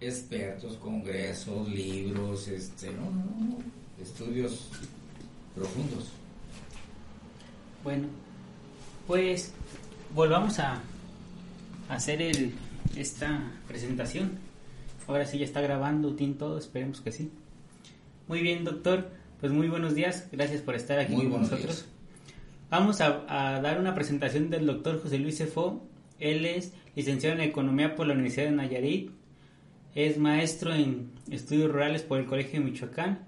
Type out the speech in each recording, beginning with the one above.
expertos, congresos, libros, este, no, no, no, estudios profundos. Bueno, pues volvamos a hacer el, esta presentación. Ahora sí ya está grabando, tiene todo, esperemos que sí. Muy bien, doctor. Pues muy buenos días, gracias por estar aquí con nosotros. Vamos a, a, dar una presentación del doctor José Luis Cefó. Él es licenciado en Economía por la Universidad de Nayarit, es maestro en estudios rurales por el Colegio de Michoacán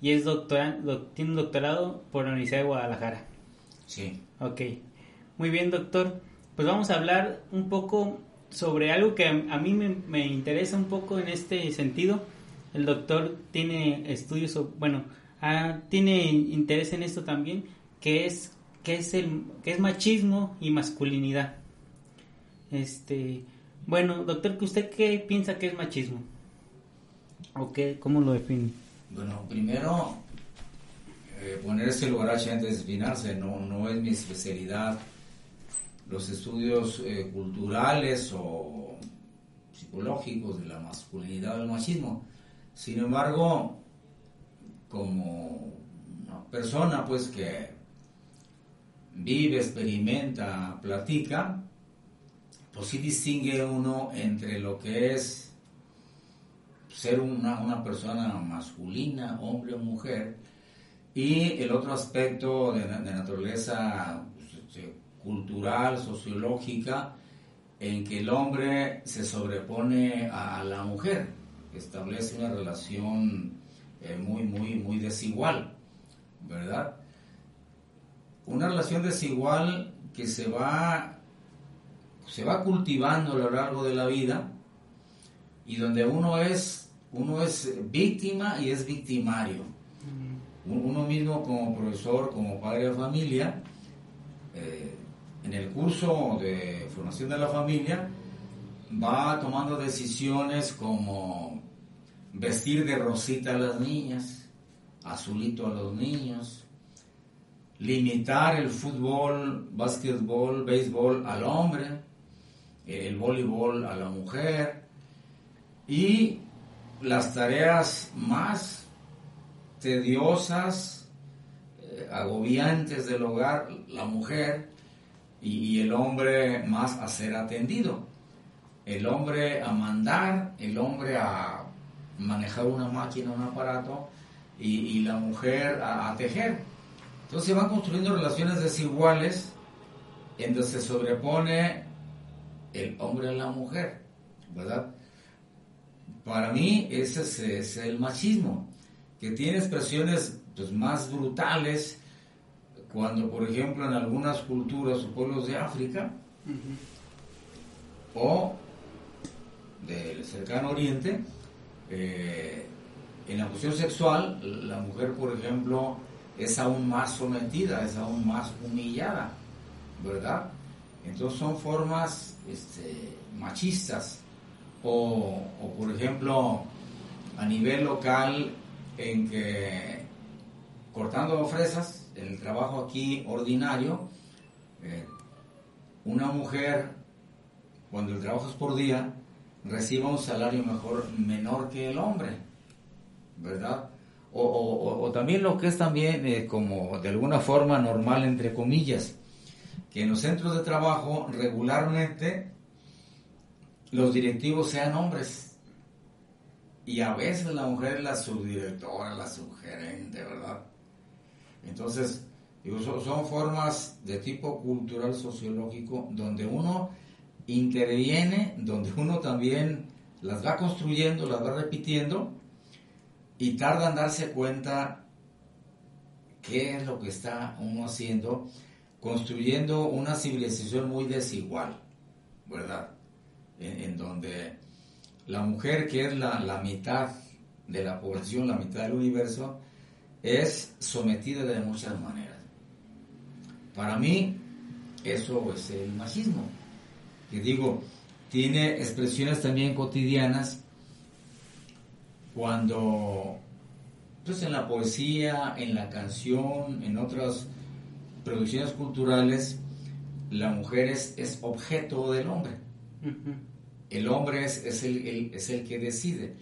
y es doctora, tiene un doctorado por la Universidad de Guadalajara. Sí. Ok. Muy bien, doctor. Pues vamos a hablar un poco sobre algo que a, mí me, me, interesa un poco en este sentido. El doctor tiene estudios, bueno, ah, tiene interés en esto también, que es que es el que es machismo y masculinidad. Este, bueno, doctor, ¿usted qué piensa que es machismo? ¿O qué, cómo lo define? Bueno, primero eh, ponerse lugar antes de espinarse no, no es mi especialidad. Los estudios eh, culturales o psicológicos de la masculinidad o del machismo. Sin embargo, como una persona pues que vive, experimenta, platica, pues sí distingue uno entre lo que es ser una, una persona masculina, hombre o mujer, y el otro aspecto de, de naturaleza pues, este, cultural, sociológica, en que el hombre se sobrepone a la mujer, establece una relación eh, muy, muy, muy desigual, ¿verdad? Una relación desigual que se va, se va cultivando a lo largo de la vida y donde uno es, uno es víctima y es victimario. Uno mismo como profesor, como padre de familia, eh, en el curso de formación de la familia, va tomando decisiones como vestir de rosita a las niñas, azulito a los niños, limitar el fútbol, básquetbol, béisbol al hombre, el voleibol a la mujer y las tareas más tediosas, eh, agobiantes del hogar, la mujer y, el hombre más a ser atendido. El hombre a mandar, el hombre a manejar una máquina, un aparato y, la mujer a tejer. Entonces se van construyendo relaciones desiguales en donde se sobrepone el hombre a la mujer, ¿verdad? Para mí ese es, el machismo, que tiene expresiones pues, más brutales cuando, por ejemplo, en algunas culturas o pueblos de África o del cercano oriente, eh, en la cuestión sexual, la mujer, por ejemplo, es aún más sometida, es aún más humillada, ¿verdad? Entonces son formas este, machistas. O, por ejemplo, a nivel local, en que cortando fresas, el trabajo aquí ordinario, eh, una mujer, cuando el trabajo es por día, recibe un salario mejor, menor que el hombre, ¿verdad? o, también lo que es también eh, como de alguna forma normal, entre comillas, que en los centros de trabajo regularmente los directivos sean hombres. Y a veces la mujer es la subdirectora, la subgerente, ¿verdad? Entonces, son formas de tipo cultural, sociológico, donde uno interviene, donde uno también las va construyendo, las va repitiendo, y tarda en darse cuenta qué es lo que está uno haciendo, construyendo una civilización muy desigual, ¿verdad? En, donde la mujer, que es la, la, mitad de la población, la mitad del universo, es sometida de muchas maneras. Para mí, eso es el machismo, que digo, tiene expresiones también cotidianas cuando pues en la poesía, en la canción, en otras producciones culturales, la mujer es, objeto del hombre. el hombre es, es, el, es el que decide.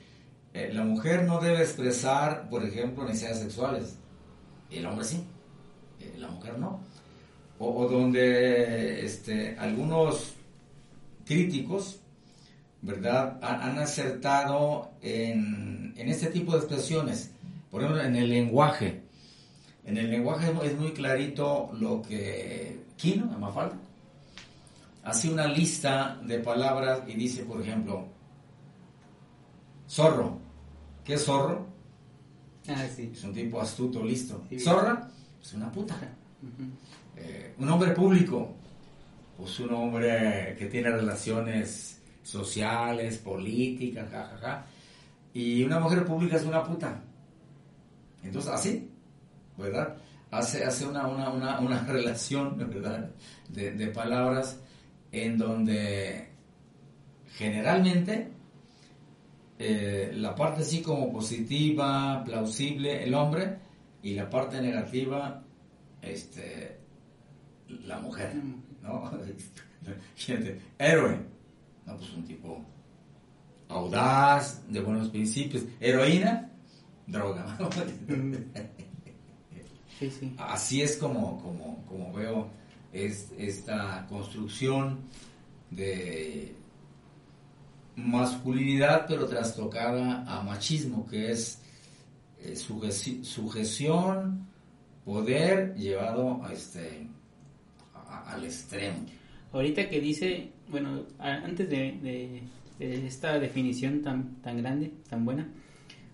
Eh, la mujer no debe expresar, por ejemplo, necesidades sexuales. El hombre sí, eh, la mujer no. O, donde este, algunos críticos, ¿verdad?, han, acertado en, en, este tipo de expresiones. Por ejemplo, en el lenguaje. En el lenguaje es muy clarito lo que Kino, Mafalda, hace una lista de palabras y dice, por ejemplo, zorro. ¿Qué es zorro? Ah, sí. Es un tipo astuto, listo. Zorra, es una puta. Eh, un hombre público, pues un hombre que tiene relaciones sociales, políticas, jajaja. Y una mujer pública es una puta. Entonces, así, ¿verdad? Hace, hace una, una, una, relación, ¿verdad? De, de palabras en donde generalmente eh, la parte así como positiva, plausible, el hombre, y la parte negativa, este, la mujer, ¿no? héroe, no, pues un tipo audaz, de buenos principios, heroína, droga. Así es como, como, como veo es esta construcción de masculinidad pero trastocada a machismo, que es eh, sujeción, poder llevado a este, al extremo. Ahorita que dice, bueno, antes de, esta definición tan, tan grande, tan buena,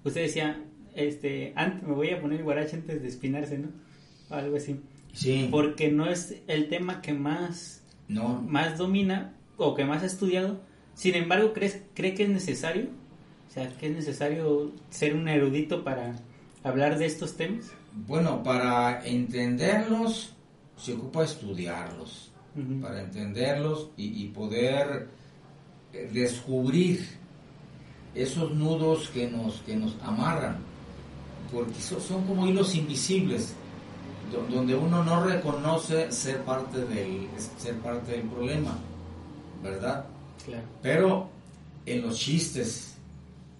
usted decía, este, antes, me voy a poner guarache antes de espinarse, ¿no? Algo así. Sí. Porque no es el tema que más, no. más domina o que más ha estudiado. Sin embargo, ¿crees, ¿cree que es necesario? O sea, que es necesario ser un erudito para hablar de estos temas. Bueno, para entenderlos se ocupa estudiarlos. Para entenderlos y, poder eh, descubrir esos nudos que nos, que nos amarran. Porque son como hilos invisibles donde uno no reconoce ser parte del, ser parte del problema, ¿verdad? Claro. Pero en los chistes,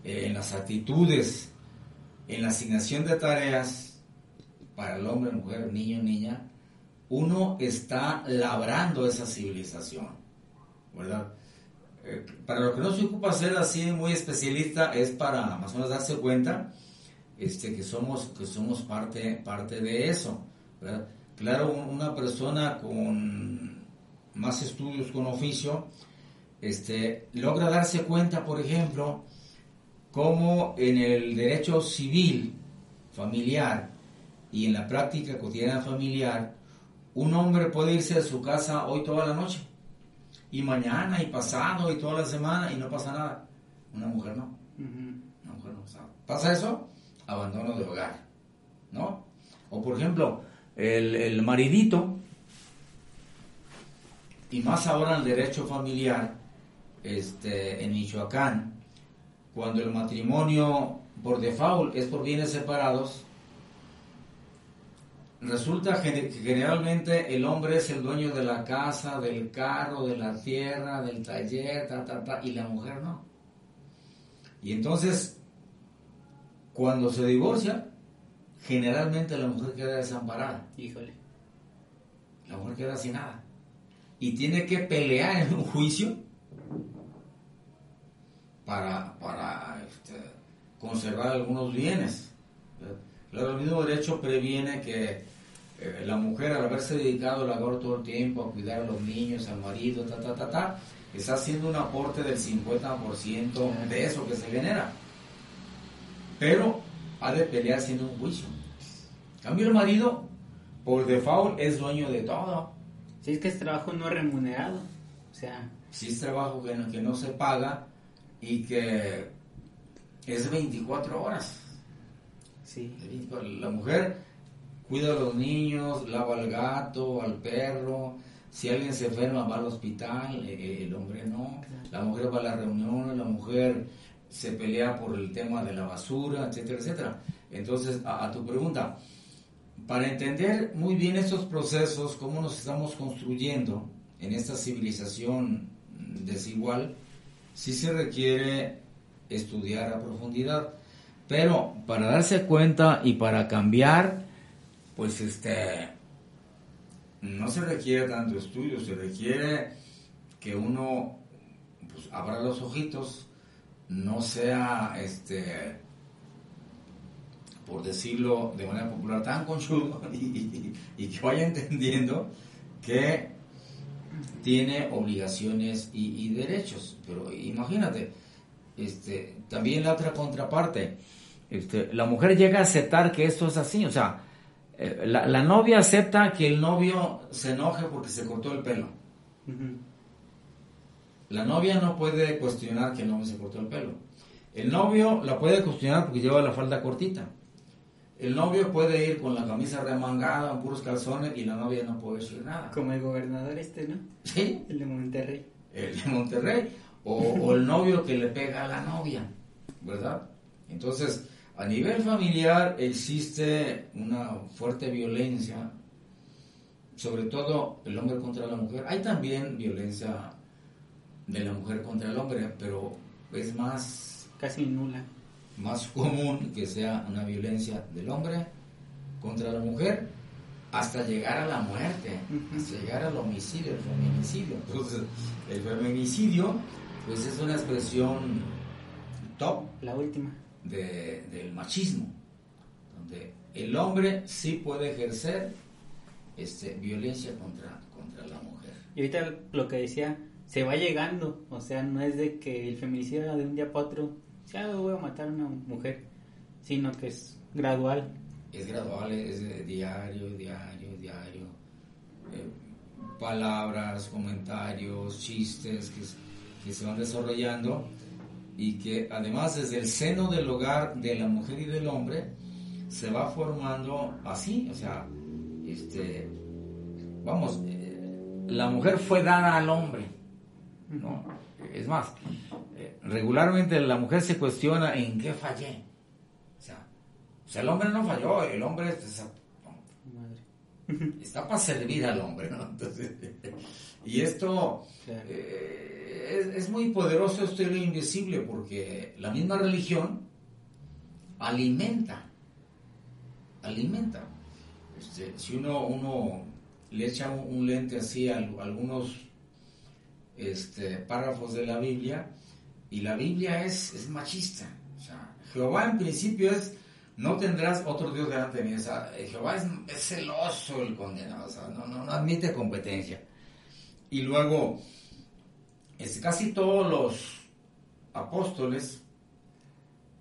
en las actitudes, en la asignación de tareas para el hombre, mujer, niño, niña, uno está labrando esa civilización, ¿verdad? Eh, para lo que no se ocupa ser así muy especialista es para más o menos darse cuenta este, que somos, que somos parte, parte de eso. Claro, una persona con más estudios con oficio este, logra darse cuenta, por ejemplo, cómo en el derecho civil familiar y en la práctica cotidiana familiar, un hombre puede irse de su casa hoy toda la noche, y mañana, y pasado, y toda la semana, y no pasa nada. Una mujer no. Una mujer no. ¿Pasa eso? Abandono de hogar. ¿No? O por ejemplo, el, maridito, y más ahora el derecho familiar, este, en Michoacán, cuando el matrimonio por default es por bienes separados, resulta que generalmente el hombre es el dueño de la casa, del carro, de la tierra, del taller, y la mujer no. Y entonces, cuando se divorcia, generalmente la mujer queda desamparada. Híjole. La mujer queda sin nada. Y tiene que pelear en un juicio para, para este, conservar algunos bienes. Claro, el mismo derecho previene que eh, la mujer, al haberse dedicado al labor todo el tiempo, a cuidar a los niños, al marido, ta, ta, ta, ta, está haciendo un aporte del 50% de eso que se genera. Pero ha de pelear siendo un juicio. cambio, el marido, por default, es dueño de todo. Si es que es trabajo no remunerado, o sea... Si es trabajo que no, que no se paga y que es 24 horas. Sí. La mujer cuida a los niños, lava al gato, al perro. Si alguien se enferma va al hospital, eh, el hombre no. La mujer va a la reunión, la mujer se pelea por el tema de la basura, etcétera, etcétera. Entonces, a, tu pregunta, para entender muy bien estos procesos, cómo nos estamos construyendo en esta civilización desigual, sí se requiere estudiar a profundidad. Pero para darse cuenta y para cambiar, pues este, no se requiere tanto estudio, se requiere que uno pues, abra los ojitos, no sea, este, por decirlo de manera popular, tan conchudo y, que vaya entendiendo que tiene obligaciones y, derechos. Pero imagínate, este, también la otra contraparte, este, la mujer llega a aceptar que esto es así, o sea, eh, la, novia acepta que el novio se enoje porque se cortó el pelo. La novia no puede cuestionar que el novio se cortó el pelo. El novio la puede cuestionar porque lleva la falda cortita. El novio puede ir con la camisa remangada, puros calzones, y la novia no puede decir nada. Como el gobernador este, ¿no? Sí. El de Monterrey. El de Monterrey. O, el novio que le pega a la novia, ¿verdad? Entonces, a nivel familiar existe una fuerte violencia, sobre todo el hombre contra la mujer. Hay también violencia de la mujer contra el hombre, pero es más... Casi nula más común que sea una violencia del hombre contra la mujer hasta llegar a la muerte, hasta llegar al homicidio, el feminicidio. Entonces, el feminicidio, pues es una expresión top. La última. del machismo, donde el hombre sí puede ejercer este, violencia contra, contra la mujer. Y ahorita lo que decía, se va llegando, o sea, no es de que el feminicidio de un día para otro ya voy a matar a una mujer, sino que es gradual. Es gradual, es diario, diario, diario. Eh, palabras, comentarios, chistes que, se van desarrollando y que además desde el seno del hogar de la mujer y del hombre se va formando así, o sea, este, vamos, eh, la mujer fue dada al hombre, ¿no? Es más, regularmente la mujer se cuestiona en qué fallé. O sea, el hombre no falló, el hombre está, está para servir al hombre, ¿no? y esto eh, es, muy poderoso, esto es lo invisible, porque la misma religión alimenta, alimenta. Este, si uno, uno le echa un, lente así a, algunos este, párrafos de la Biblia, y la Biblia es, es machista. O sea, Jehová en principio es, no tendrás otro Dios delante de mí. O sea, Jehová es, celoso el condenado, o sea, no, no, admite competencia. Y luego, es, casi todos los apóstoles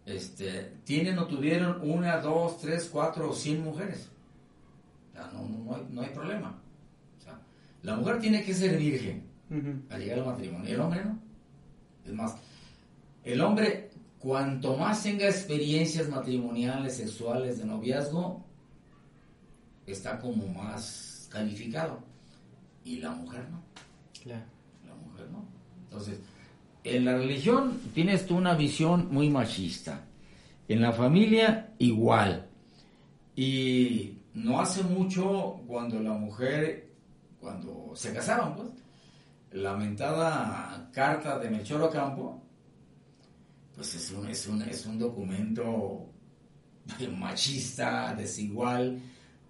este, tienen o tuvieron una, dos, tres, cuatro o cien mujeres. No, no, hay, no hay problema. La mujer tiene que ser virgen al llegar al matrimonio, el hombre no. Es más, el hombre, cuanto más tenga experiencias matrimoniales, sexuales, de noviazgo, está como más calificado. Y la mujer no. Claro. La mujer no. Entonces, en la religión tienes tú una visión muy machista. En la familia, igual. Y no hace mucho cuando la mujer, cuando se casaban, pues, lamentada carta de Melchor Ocampo, pues es un, es un, es un documento machista, desigual,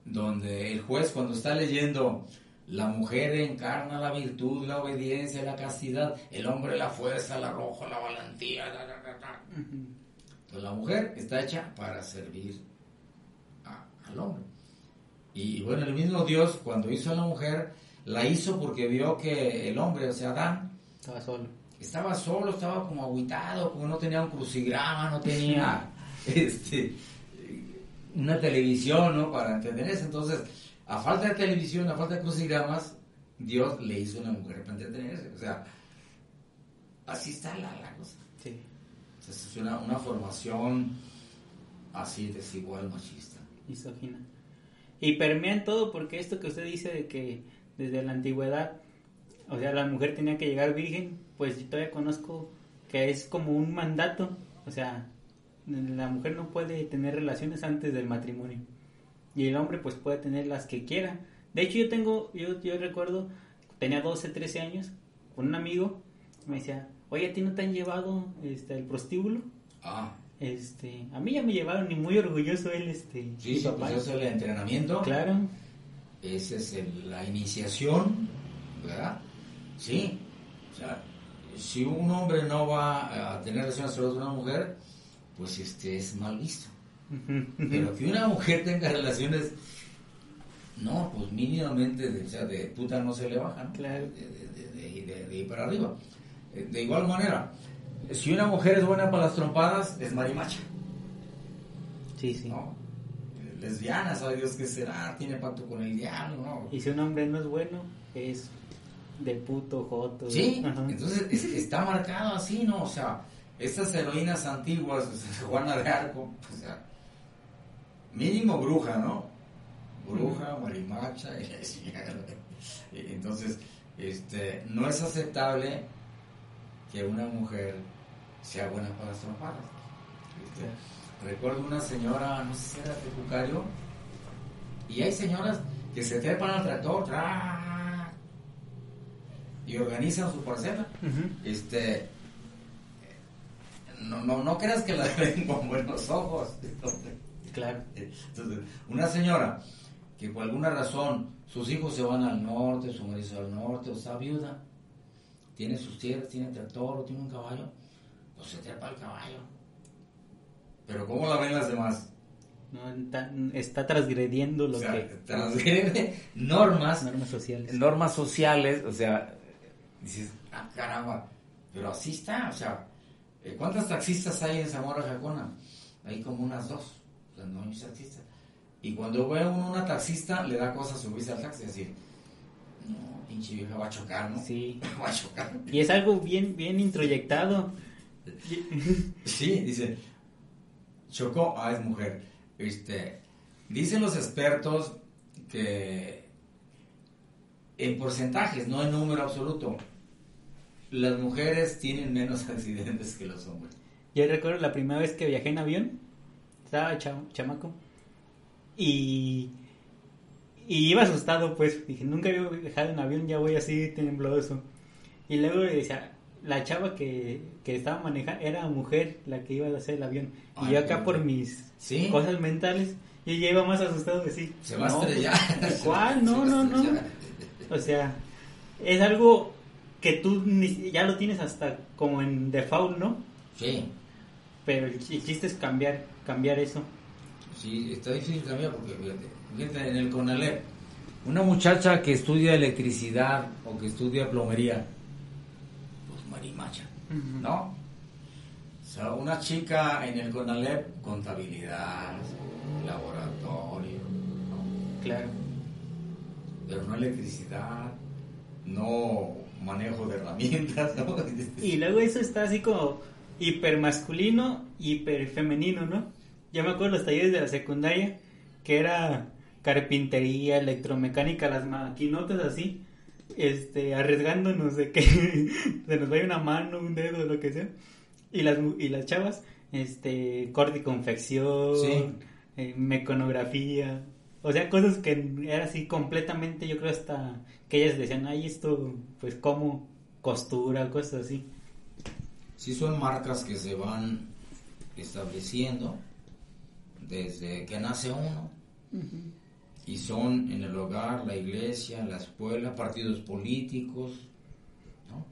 donde el juez cuando está leyendo la mujer encarna la virtud, la obediencia, la castidad, el hombre la fuerza, la arrojo, la valentía, Entonces la mujer está hecha para servir al hombre. Y bueno, el mismo Dios cuando hizo a la mujer, la hizo porque vio que el hombre, o sea, Adán, estaba solo estaba solo, estaba como aguitado, como no tenía un crucigrama, no tenía este, una televisión, ¿no? Para entender eso. Entonces, a falta de televisión, a falta de crucigramas, Dios le hizo una mujer para entretenerse. O sea, así está la, cosa. Sí. Entonces, es una, una formación así desigual, machista. Misógina. Y permea en todo, porque esto que usted dice de que desde la antigüedad, o sea, la mujer tenía que llegar virgen, pues yo todavía conozco que es como un mandato, o sea, la mujer no puede tener relaciones antes del matrimonio y el hombre pues puede tener las que quiera. De hecho yo tengo, yo, yo recuerdo, tenía 12, 13 años, con un amigo, me decía, oye, ¿a ti no te han llevado este, al prostíbulo? Ah, Este, a mí ya me llevaron y muy orgulloso él, este, sí, sí, papá. pues eso es el entrenamiento. Claro, Esa es el- la iniciación, ¿verdad? Sí. O sea, si un hombre no va a tener relaciones sexuales con una mujer, pues este es mal visto. Pero que una mujer tenga relaciones, no, pues mínimamente, de, o sea, de puta no se le baja, ¿no? Claro. De, ir para arriba. Eh, De igual manera, si una mujer es buena para las trompadas, es marimacha, sí, sí. ¿no? Lesbiana, sabe Dios qué será, tiene pacto con el diablo, ¿no? Y si un hombre no es bueno, es de puto, joto. Sí, Ajá. entonces es- está marcado así, ¿no? O sea, estas heroínas antiguas, o sea, Juana de Arco, o sea, mínimo bruja, ¿no? Bruja, marimacha, y entonces, este, no es aceptable que una mujer sea buena para las trompadas. Este, recuerdo una señora, no sé si era de Cucario, y hay señoras que se trepan al tractor, ¡tra! y organizan su parcela. Este, no, no, no creas que la ven con buenos ojos. Claro. Entonces, una señora que por alguna razón sus hijos se van al norte, su marido se va al norte, o está viuda, tiene sus tierras, tiene tractor o tiene un caballo, pues se trepa al caballo. Pero ¿cómo la ven las demás? No, está, transgrediendo lo o sea, que... transgrede normas Normas sociales. normas sociales, o sea, dices, ah, caramba, pero así está, o sea, eh, ¿cuántas taxistas hay en Zamora Jacona? Hay como unas dos, o sea, no hay taxistas. Y cuando ve uno una taxista, le da cosa subirse al taxi y decir, no, pinche vieja va a chocar, ¿no? Sí. va a chocar. Y es algo bien, bien introyectado. Sí, dice, chocó, ah, es mujer. Este, dicen los expertos que en porcentajes, no en número absoluto, las mujeres tienen menos accidentes que los hombres. Yo recuerdo la primera vez que viajé en avión, estaba cha- chamaco, y, y iba asustado, pues, dije, nunca había viajado en avión, ya voy así tembloroso. Y luego decía, la chava que, que estaba manejando era mujer la que iba a hacer el avión. Y yo acá por mis Sí. cosas mentales, yo ya iba más asustado que sí. Se va No, a estrellar. pues, ¿Cuál? No, no, no. O sea, es algo que tú ni- ya lo tienes hasta como en default, ¿no? Sí, Pero el ch- el chiste es cambiar, cambiar eso. sí, está difícil también porque, fíjate, fíjate, en el CONALEP, una muchacha que estudia electricidad o que estudia plomería, marimacha. ¿no? O sea, una chica en el CONALEP, contabilidad, laboratorio, ¿no? Claro. pero no electricidad, no manejo de herramientas, ¿no? Y luego eso está así como hiper masculino, hiper femenino, ¿no? Yo me acuerdo los talleres de la secundaria que era carpintería, electromecánica, las maquinotas así, este, arriesgándonos de que se nos vaya una mano, un dedo, lo que sea. Y las, mu- y las chavas, este, corte y confección, Sí. eh, mecanografía, o sea, cosas que era así completamente, yo creo hasta que ellas decían, ay, esto, pues como costura, cosas así. Sí son marcas que se van estableciendo desde que nace uno y son en el hogar, la iglesia, la escuela, partidos políticos, ¿no?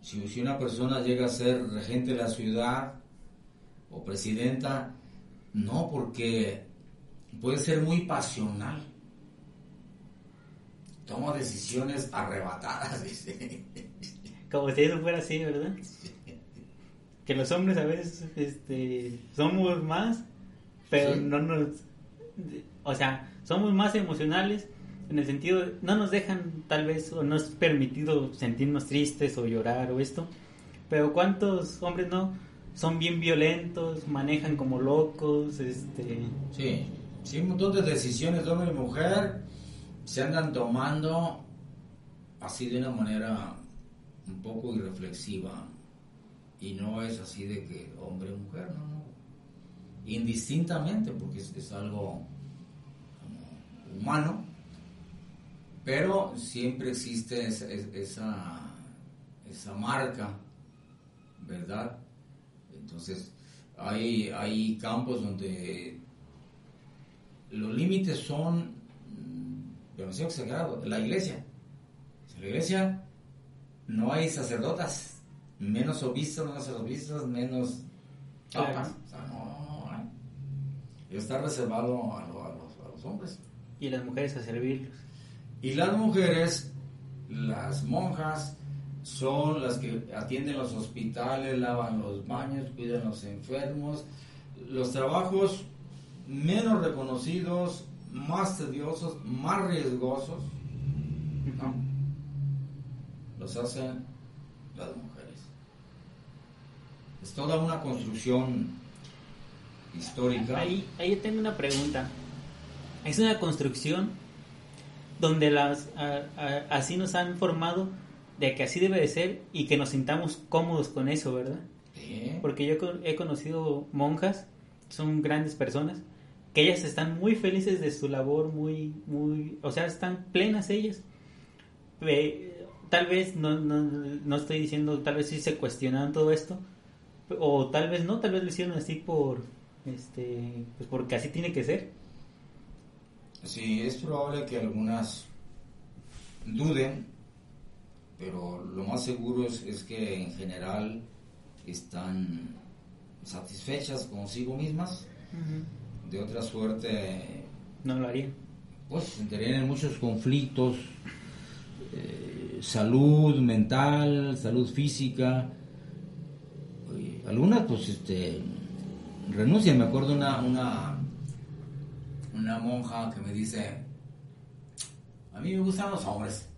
Si, si una persona llega a ser regente de la ciudad o presidenta, no, porque puede ser muy pasional. Toma decisiones arrebatadas, dice. Como si eso fuera así, ¿verdad? Que los hombres a veces este, somos más, pero Sí. no nos... O sea, somos más emocionales en el sentido, de- no nos dejan tal vez, o no es permitido sentirnos tristes o llorar o esto, pero ¿cuántos hombres no? Son bien violentos, manejan como locos, este... Sí, sí, un montón de decisiones de hombre y mujer se andan tomando así de una manera un poco irreflexiva. Y no es así de que hombre o mujer, no, no. Indistintamente, porque es, algo humano, pero siempre existe esa, es- esa, esa marca ¿verdad? Entonces, hay, hay campos donde los límites son mm, demasiado exagerados. La iglesia. En la iglesia no hay sacerdotas, menos obispos, menos obispos, menos papas. O sea, no, hay. Está reservado a, lo- a los, a los hombres. Y las mujeres a servirlos. Y las mujeres, las monjas, son las que atienden los hospitales, lavan los baños, cuidan los enfermos. Los trabajos menos reconocidos, más tediosos, más riesgosos, ¿no? los hacen las mujeres. Es toda una construcción histórica. Ahí, ahí tengo una pregunta. Es una construcción donde las a- a- así nos han formado de que así debe de ser y que nos sintamos cómodos con eso, ¿verdad? Porque yo he conocido monjas, son grandes personas, que ellas están muy felices de su labor, muy, muy, o sea, están plenas ellas. Eh, tal vez no, no, no estoy diciendo, tal vez sí se cuestionan todo esto, o tal vez no, tal vez lo hicieron así por, este, pues porque así tiene que ser. Sí, es probable que algunas duden, pero lo más seguro es, es que en general están satisfechas consigo mismas. De otra suerte, No lo harían. pues entrarían en muchos conflictos, eh, salud mental, salud física. Algunas pues este renuncian. Me acuerdo una, una, una monja que me dice, a mí me gustan los hombres,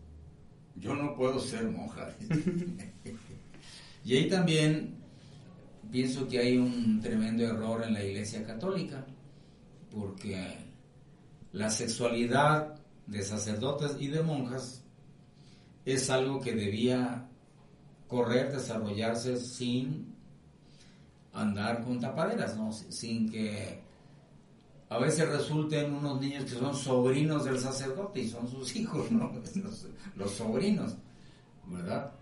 yo no puedo ser monja. y ahí también pienso que hay un tremendo error en la iglesia católica, porque la sexualidad de sacerdotes y de monjas es algo que debía correr, desarrollarse sin andar con tapaderas, ¿no? Sin que a veces resulten unos niños que son sobrinos del sacerdote y son sus hijos, ¿no? Los, sobrinos, ¿verdad?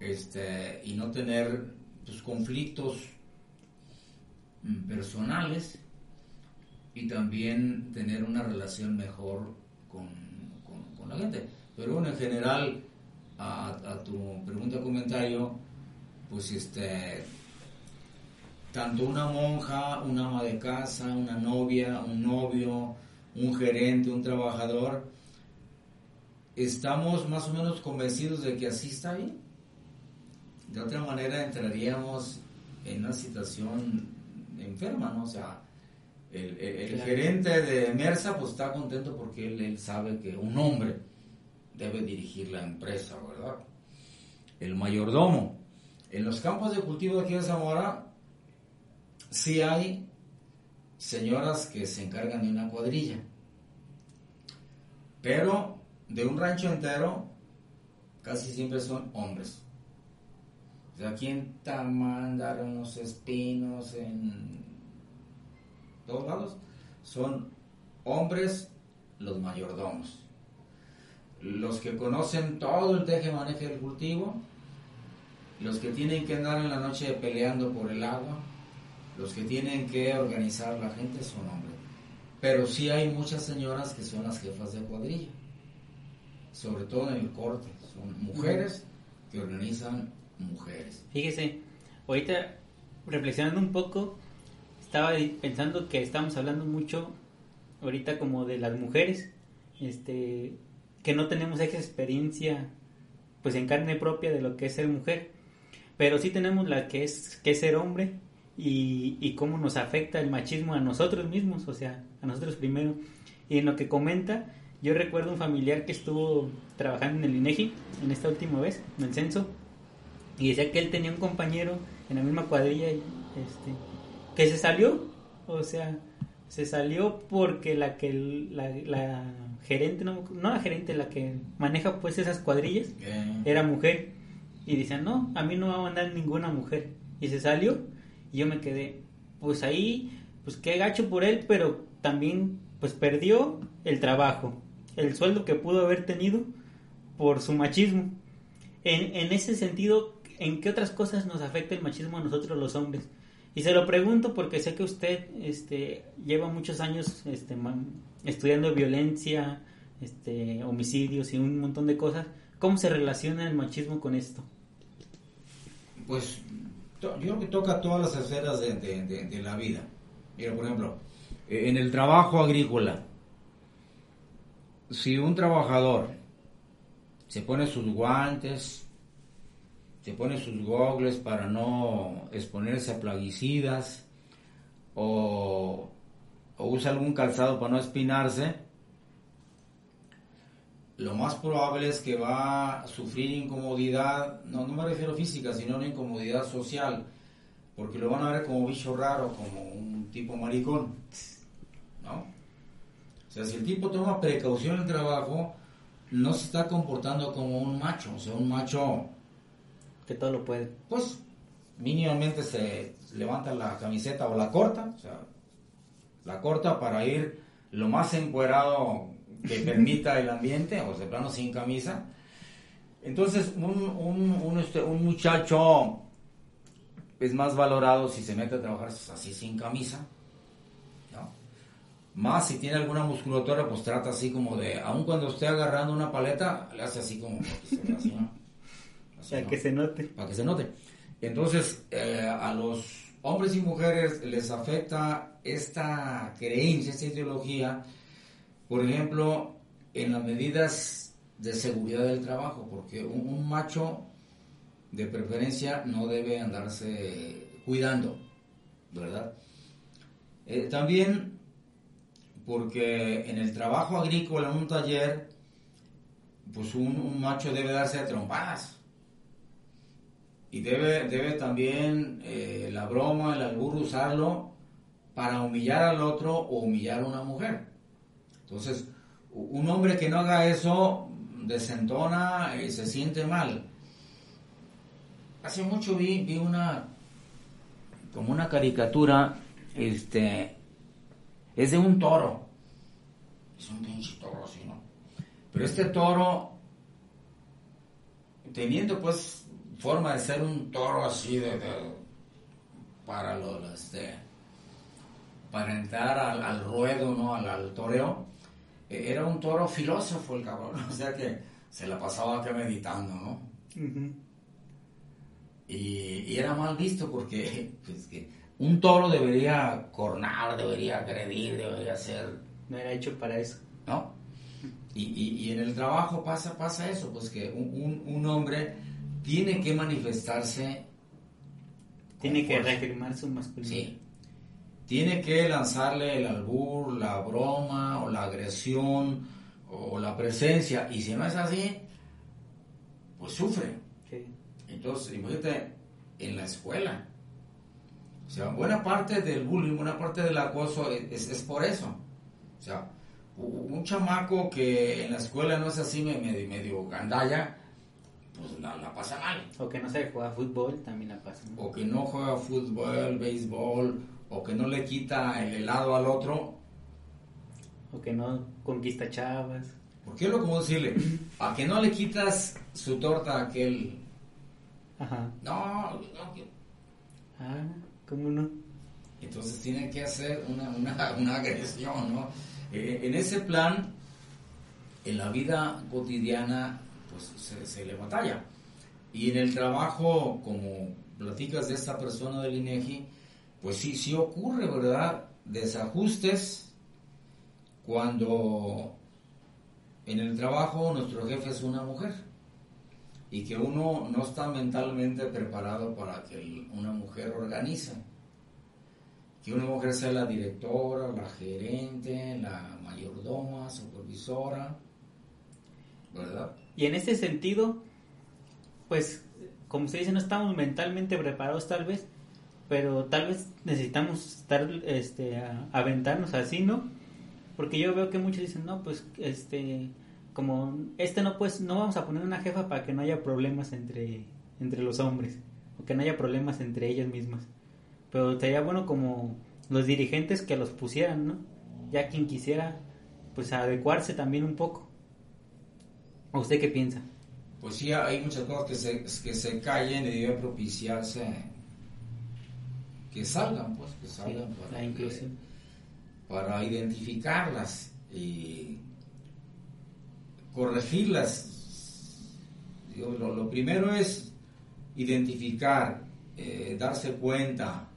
Este, y no tener pues, conflictos personales y también tener una relación mejor con, con- con la gente. Pero bueno, en general, a, a tu pregunta comentario, pues este, tanto una monja, una ama de casa, una novia, un novio, un gerente, un trabajador, estamos más o menos convencidos de que así está bien. De otra manera entraríamos en una situación enferma, ¿no? O sea, el, el- el Claro. gerente de Mersa pues está contento porque él, él sabe que un hombre debe dirigir la empresa, ¿verdad? El mayordomo. En los campos de cultivo de aquí de Zamora sí hay señoras que se encargan de una cuadrilla. Pero de un rancho entero casi siempre son hombres. O sea, aquí los espinos, en todos lados, son hombres los mayordomos. Los que conocen todo el teje maneje del cultivo, los que tienen que andar en la noche peleando por el agua, los que tienen que organizar la gente son hombres. Pero sí hay muchas señoras que son las jefas de cuadrilla, sobre todo en el corte. Son mujeres que organizan mujeres. Fíjese, ahorita reflexionando un poco, estaba pensando que estamos hablando mucho ahorita como de las mujeres, este, que no tenemos esa experiencia pues en carne propia de lo que es ser mujer, pero sí tenemos la que es que es ser hombre y, y cómo nos afecta el machismo a nosotros mismos, o sea, a nosotros primero. Y en lo que comenta, yo recuerdo un familiar que estuvo trabajando en el INEGI en esta última vez, en el censo, y decía que él tenía un compañero en la misma cuadrilla y, este, que se salió, o sea, se salió porque la que la, la gerente, no, no la gerente, la que maneja pues esas cuadrillas, Eh, era mujer. Y decían, no, a mí no va a mandar ninguna mujer. Y se salió y yo me quedé, pues ahí, pues qué gacho por él, pero también pues perdió el trabajo, el sueldo que pudo haber tenido por su machismo. En, en ese sentido, ¿en qué otras cosas nos afecta el machismo a nosotros los hombres? Y se lo pregunto porque sé que usted este, lleva muchos años este, estudiando violencia, este, homicidios y un montón de cosas. ¿Cómo se relaciona el machismo con esto? Pues yo creo que toca todas las esferas de, la vida. Mira, por ejemplo, en el trabajo agrícola, si un trabajador se pone sus guantes, se pone sus gogles para no exponerse a plaguicidas o, usa algún calzado para no espinarse, lo más probable es que va a sufrir incomodidad, no, no me refiero física, sino una incomodidad social, porque lo van a ver como bicho raro, como un tipo maricón, ¿no? O sea, si el tipo toma precaución en el trabajo, no se está comportando como un macho, o sea, un macho... Que todo lo puede. Pues mínimamente se levanta la camiseta o la corta, o sea, la corta para ir lo más encuerado que permita el ambiente, o de plano sin camisa. Entonces, un, un, un, este, un muchacho es más valorado si se mete a trabajar así sin camisa, más si tiene alguna musculatura, pues trata así como de, aun cuando esté agarrando una paleta, le hace así como, para que se note. Para que se note. Entonces, eh, a los hombres y mujeres les afecta esta creencia, esta ideología, por ejemplo, en las medidas de seguridad del trabajo, porque un, macho de preferencia no debe andarse cuidando, ¿verdad? Eh, también porque en el trabajo agrícola, en un taller, pues un, macho debe darse de trompadas. Y debe, debe también eh, la broma, el albur usarlo para humillar al otro o humillar a una mujer. Entonces, un hombre que no haga eso desentona y se siente mal. Hace mucho vi, vi una, como una caricatura, este, es de un toro. Es un pinche toro así, ¿no? Pero este toro, teniendo pues forma de ser un toro así de, para los, este, para entrar al, ruedo, ¿no? Al, toreo, e, era un toro filósofo el cabrón, o sea que se la pasaba acá meditando, ¿no? y, y, era mal visto porque pues, que un toro debería cornar, debería agredir, debería ser... No era hecho para eso. ¿No? Y, y, en el trabajo pasa, pasa eso, pues que un, un, hombre tiene que manifestarse... Tiene que reafirmar su masculinidad. Sí. Tiene que lanzarle el albur, la broma, o la agresión, o la presencia. Y si no es así, pues sufre. Sí. Entonces, imagínate, en la escuela, o sea, buena parte del bullying, buena parte del acoso es, es por eso. O sea, un chamaco que en la escuela no es así medio, medio gandalla, pues la, pasa mal. O que no se juega fútbol, también la pasa mal. O que no juega fútbol, béisbol, o que no le quita el helado al otro. O que no conquista chavas. ¿Por qué lo como decirle? A que no le quitas su torta a aquel. Ajá. No, no. Ah. ¿Cómo no? Entonces tiene que hacer una, una, agresión, ¿no? Eh, en ese plan, en la vida cotidiana, pues se, le batalla. Y en el trabajo, como platicas de esta persona del INEGI, pues sí, sí ocurre, ¿verdad? Desajustes cuando en el trabajo nuestro jefe es una mujer y que uno no está mentalmente preparado para que una mujer organice. Que una mujer sea la directora, la gerente, la mayordoma, supervisora, ¿verdad? Y en ese sentido, pues, como se dice, no estamos mentalmente preparados tal vez, pero tal vez necesitamos estar, este, aventarnos así, ¿no? Porque yo veo que muchos dicen, no, pues, este, como este no pues no vamos a poner una jefa para que no haya problemas entre entre los hombres o que no haya problemas entre ellas mismas pero sería bueno como los dirigentes que los pusieran no ya quien quisiera pues adecuarse también un poco. ¿O usted qué piensa pues sí, hay muchas cosas que se, que se callen y deben propiciarse que salgan, pues, que salgan para, identificarlas y corregirlas. lo, primero es identificar, eh, darse cuenta,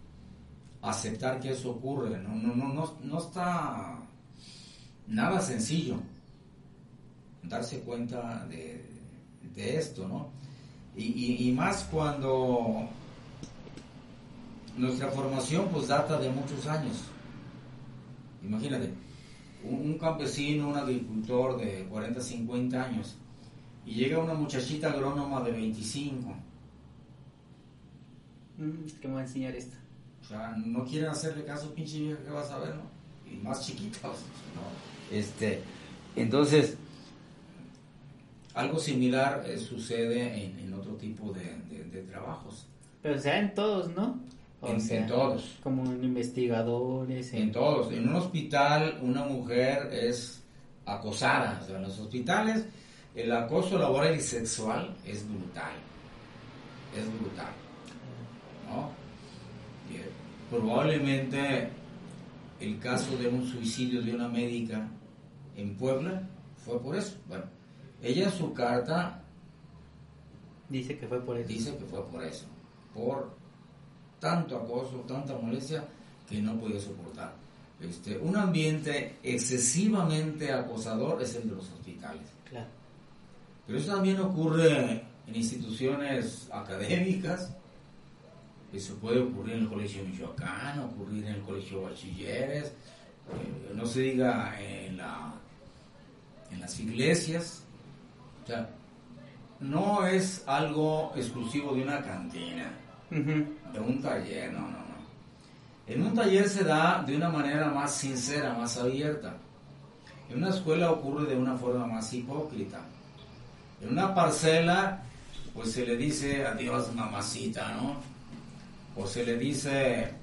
aceptar que eso ocurre. No, no, no, no, no está nada sencillo darse cuenta de, esto, ¿no? Y, más cuando nuestra formación pues data de muchos años. Imagínate, un, campesino, un agricultor de 40, 50 años, y llega una muchachita agrónoma de 25. Mm, ¿Qué me va a enseñar esto? O sea, no quieren hacerle caso, pinche vieja, que vas a ver, ¿no? Y más chiquitos, ¿no? Este, entonces, algo similar eh, sucede en, otro tipo de, trabajos. Pero sea en todos, ¿no? En, todos. Como en investigadores. En... todos. En un hospital una mujer es acosada. O sea, en los hospitales el acoso laboral y sexual es brutal. Es brutal. ¿No? probablemente el caso de un suicidio de una médica en Puebla fue por eso. Bueno, ella en su carta dice que fue por eso. Dice que fue por eso. Por tanto acoso, tanta molestia que no podía soportar. Este, un ambiente excesivamente acosador es el de los hospitales. Claro. Pero eso también ocurre en instituciones académicas, eso puede ocurrir en el Colegio Michoacán, ocurrir en el Colegio Bachilleres, eh, no se diga en, la, en las iglesias. O sea, no es algo exclusivo de una cantina de un taller, no, no, no. En un taller se da de una manera más sincera, más abierta. En una escuela ocurre de una forma más hipócrita. En una parcela, pues se le dice adiós mamacita, ¿no? O se le dice,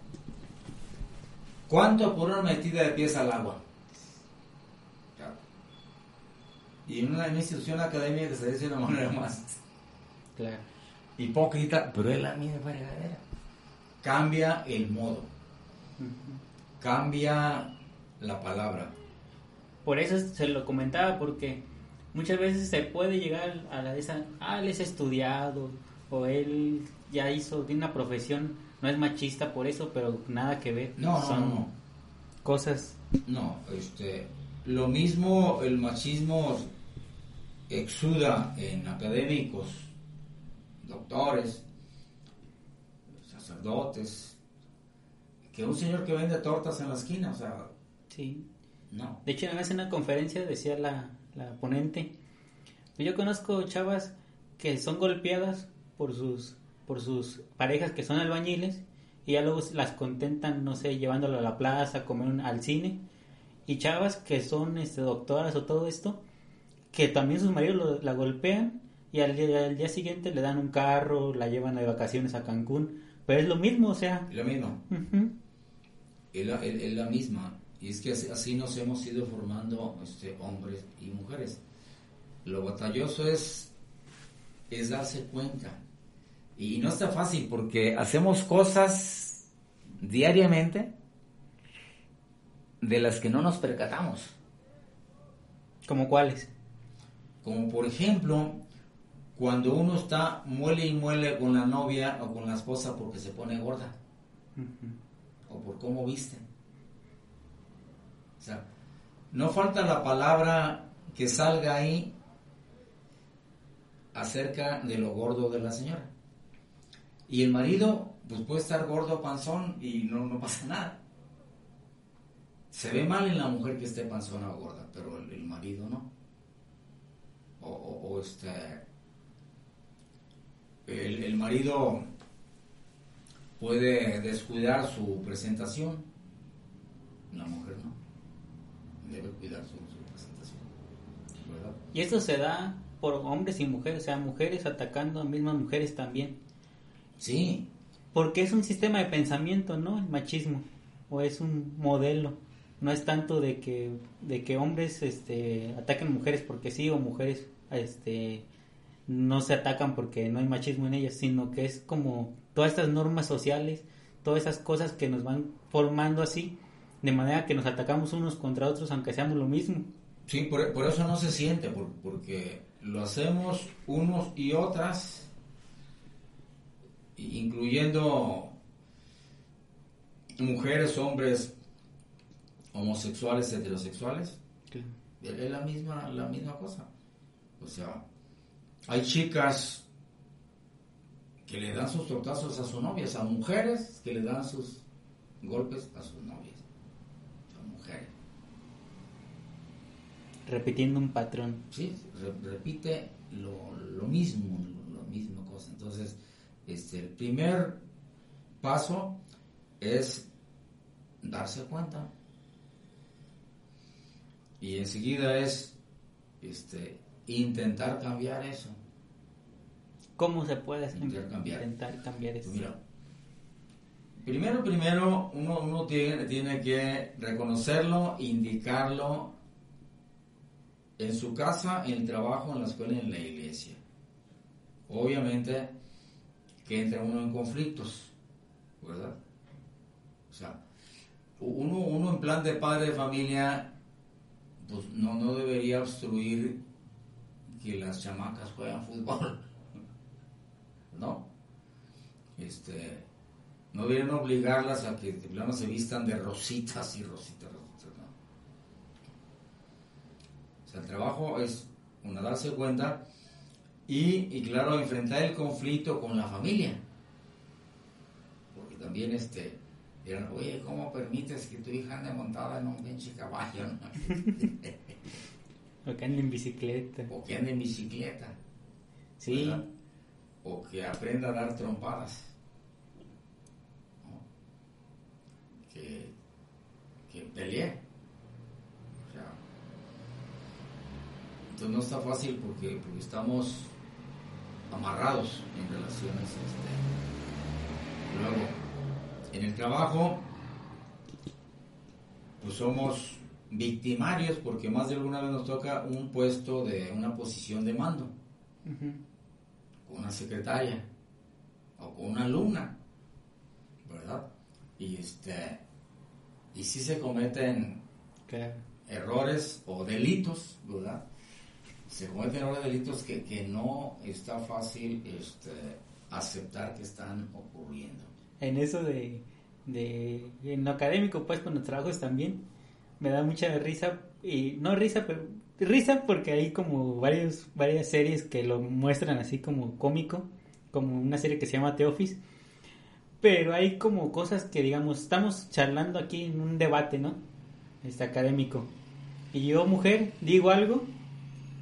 ¿cuánto por una metida de pies al agua? Y en una, institución académica que se dice de una manera más claro hipócrita, pero es la misma fregadera. Cambia el modo. Cambia la palabra. Por eso se lo comentaba, porque muchas veces se puede llegar a la de esa, ah, él es estudiado, o él ya hizo, tiene una profesión, no es machista por eso, pero nada que ver. No, Son no, no. Cosas. No, este, lo mismo el machismo exuda en académicos doctores, sacerdotes, que un señor que vende tortas en la esquina, o sea... Sí. No. De hecho, una vez en una conferencia decía la, la ponente, yo conozco chavas que son golpeadas por sus, por sus parejas que son albañiles y ya luego las contentan, no sé, llevándolo a la plaza, a comer al cine. Y chavas que son este, doctoras o todo esto, que también sus maridos la golpean y al día, siguiente le dan un carro, la llevan de vacaciones a Cancún, pero es lo mismo, o sea. Lo mismo. es, la, misma. Y es que así, nos hemos ido formando este, hombres y mujeres. Lo batalloso es, es darse cuenta. Y no está fácil porque hacemos cosas diariamente de las que no nos percatamos. ¿Como cuáles? Como por ejemplo, cuando uno está muele y muele con la novia o con la esposa porque se pone gorda o por cómo viste. O sea, no falta la palabra que salga ahí acerca de lo gordo de la señora. Y el marido, pues puede estar gordo panzón y no, no pasa nada. Se ve mal en la mujer que esté panzona o gorda, pero el, marido no. O, o, o este el, marido puede descuidar su presentación, la mujer no. Debe cuidar su, presentación. Y esto se da por hombres y mujeres, o sea, mujeres atacando a mismas mujeres también. Sí. Porque es un sistema de pensamiento, ¿no? El machismo. O es un modelo. No es tanto de que, de que hombres este, ataquen mujeres porque sí o mujeres este, no se atacan porque no hay machismo en ellas, sino que es como todas estas normas sociales, todas esas cosas que nos van formando así, de manera que nos atacamos unos contra otros aunque seamos lo mismo. Sí, por, eso no se siente, porque lo hacemos unos y otras, incluyendo mujeres, hombres, homosexuales, heterosexuales. Es la misma, la misma cosa. O sea, hay chicas que le dan sus tortazos a sus novias, a mujeres que le dan sus golpes a sus novias, a mujeres. Repitiendo un patrón. Sí, repite lo, lo mismo, lo, mismo cosa. Entonces, este, el primer paso es darse cuenta. Y enseguida es este, intentar cambiar eso. ¿Cómo se puede intentar cambiar, intentar cambiar eso? Mira, primero, primero, uno, uno tiene, tiene que reconocerlo, indicarlo en su casa, en el trabajo, en la escuela y en la iglesia. Obviamente que entra uno en conflictos, ¿verdad? O sea, uno, uno en plan de padre de familia, pues no, no debería obstruir que las chamacas juegan fútbol. ¿No? Este, no deberían obligarlas a que se vistan de rositas y rositas, rositas, ¿no? O sea, el trabajo es una darse cuenta y, y claro, enfrentar el conflicto con la familia. Porque también este, oye, ¿cómo permites que tu hija ande montada en un pinche caballo? o que ande en bicicleta. O que ande en bicicleta. Sí. O que aprenda a dar trompadas. Que, que pelee. O sea, entonces no está fácil porque, porque estamos amarrados en relaciones. Este, luego, en el trabajo, pues somos victimarios porque más de alguna vez nos toca un puesto de una posición de mando, con una secretaria o con una alumna, ¿verdad? Y este y si se cometen errores o delitos, ¿verdad? Se cometen errores o delitos que, que no está fácil este, aceptar que están ocurriendo. En eso de, de en lo académico, pues con los trabajos también, me da mucha risa, y no risa, pero risa porque hay como varios, varias series que lo muestran así como cómico, como una serie que se llama The Office, pero hay como cosas que digamos, estamos charlando aquí en un debate, ¿no? Este académico. Y yo, mujer, digo algo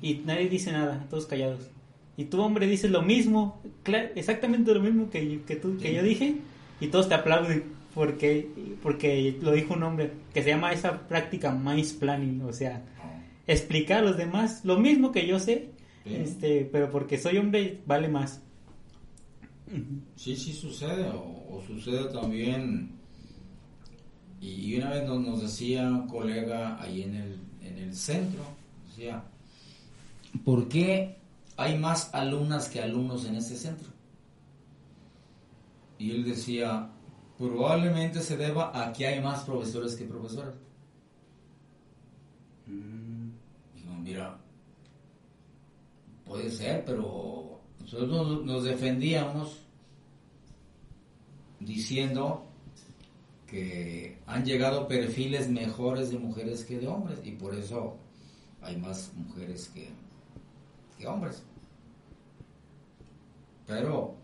y nadie dice nada, todos callados. Y tú, hombre, dices lo mismo, exactamente lo mismo que, que, tú, que yo dije, y todos te aplauden porque, porque lo dijo un hombre que se llama esa práctica mice planning, o sea, explicar a los demás lo mismo que yo sé, este, pero porque soy hombre vale más. Sí, sí sucede, o, sucede también, y una vez nos, nos, decía un colega ahí en el, en el centro, decía, ¿por qué hay más alumnas que alumnos en este centro? Y él decía, probablemente se deba a que hay más profesores que profesoras. Mm. Digo, mira, puede ser, pero nosotros nos defendíamos diciendo que han llegado perfiles mejores de mujeres que de hombres y por eso hay más mujeres que, que hombres. Pero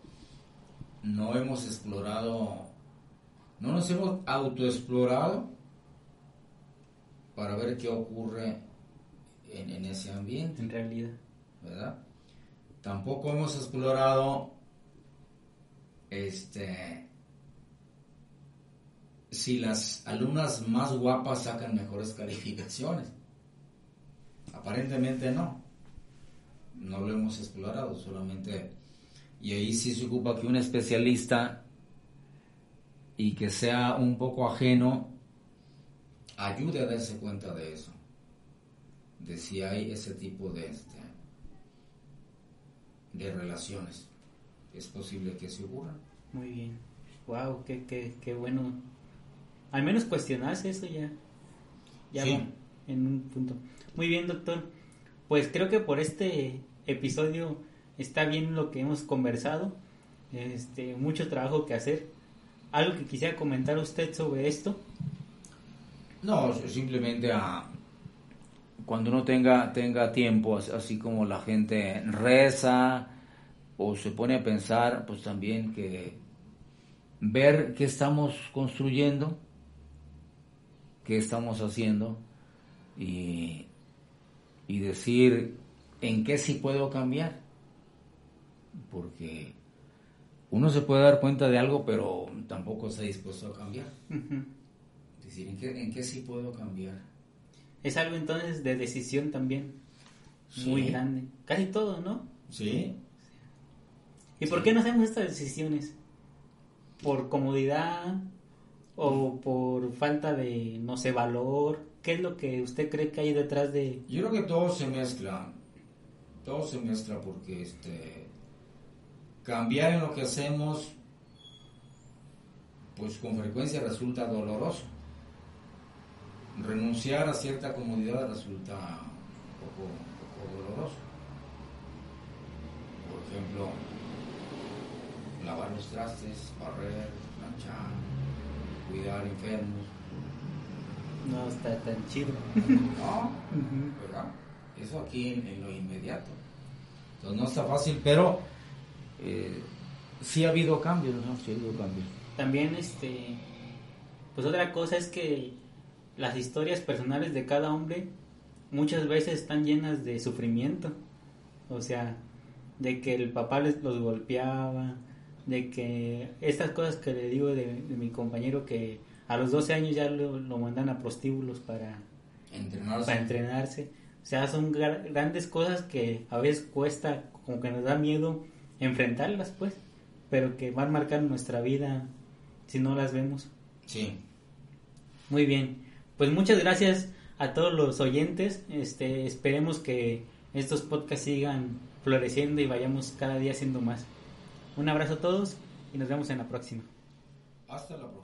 no hemos explorado, no nos hemos autoexplorado para ver qué ocurre en, ese ambiente. En realidad. ¿Verdad? Tampoco hemos explorado este si las alumnas más guapas sacan mejores calificaciones. Aparentemente no. No lo hemos explorado, solamente y ahí sí se ocupa que un especialista y que sea un poco ajeno ayude a darse cuenta de eso, de si hay ese tipo de, este, de relaciones. Es posible que se ocurra. Muy bien. Wow, qué, qué, qué bueno. Al menos cuestionarse eso ya. Ya Sí. en un punto. Muy bien, doctor. Pues creo que por este episodio está bien lo que hemos conversado. Este, mucho trabajo que hacer. ¿Algo que quisiera comentar usted sobre esto? No, simplemente a cuando uno tenga tenga tiempo, as- así como la gente reza o se pone a pensar, pues también que ver qué estamos construyendo, qué estamos haciendo y, y decir en qué sí puedo cambiar, porque uno se puede dar cuenta de algo, pero tampoco está dispuesto a cambiar. Es decir, ¿en qué, en qué sí puedo cambiar? Es algo entonces de decisión también muy grande. Casi todo, ¿no? Sí. ¿Y por qué no hacemos estas decisiones? ¿Por comodidad o por falta de, no sé, valor? ¿Qué es lo que usted cree que hay detrás de... Yo creo que todo se mezcla. Todo se mezcla porque este cambiar en lo que hacemos pues con frecuencia resulta doloroso. Renunciar a cierta comodidad resulta un poco, un poco doloroso. Por ejemplo, lavar los trastes, barrer, planchar, cuidar enfermos. No está tan chido? No, ¿verdad? Eso aquí en, en lo inmediato. Entonces no está fácil, pero eh, sí ha habido cambios, ¿no? Sí ha habido cambios. También, este, pues otra cosa es que las historias personales de cada hombre muchas veces están llenas de sufrimiento. O sea, de que el papá les, los golpeaba, de que estas cosas que le digo de, de mi compañero que a los 12 años ya lo, lo mandan a prostíbulos para, Entrenarse. para entrenarse. O sea, son gra- grandes cosas que a veces cuesta, como que nos da miedo enfrentarlas, pues, pero que van marcando nuestra vida si no las vemos. Sí. Muy bien, pues muchas gracias a todos los oyentes. Este, esperemos que estos podcasts sigan floreciendo y vayamos cada día haciendo más. Un abrazo a todos y nos vemos en la próxima. Hasta la próxima.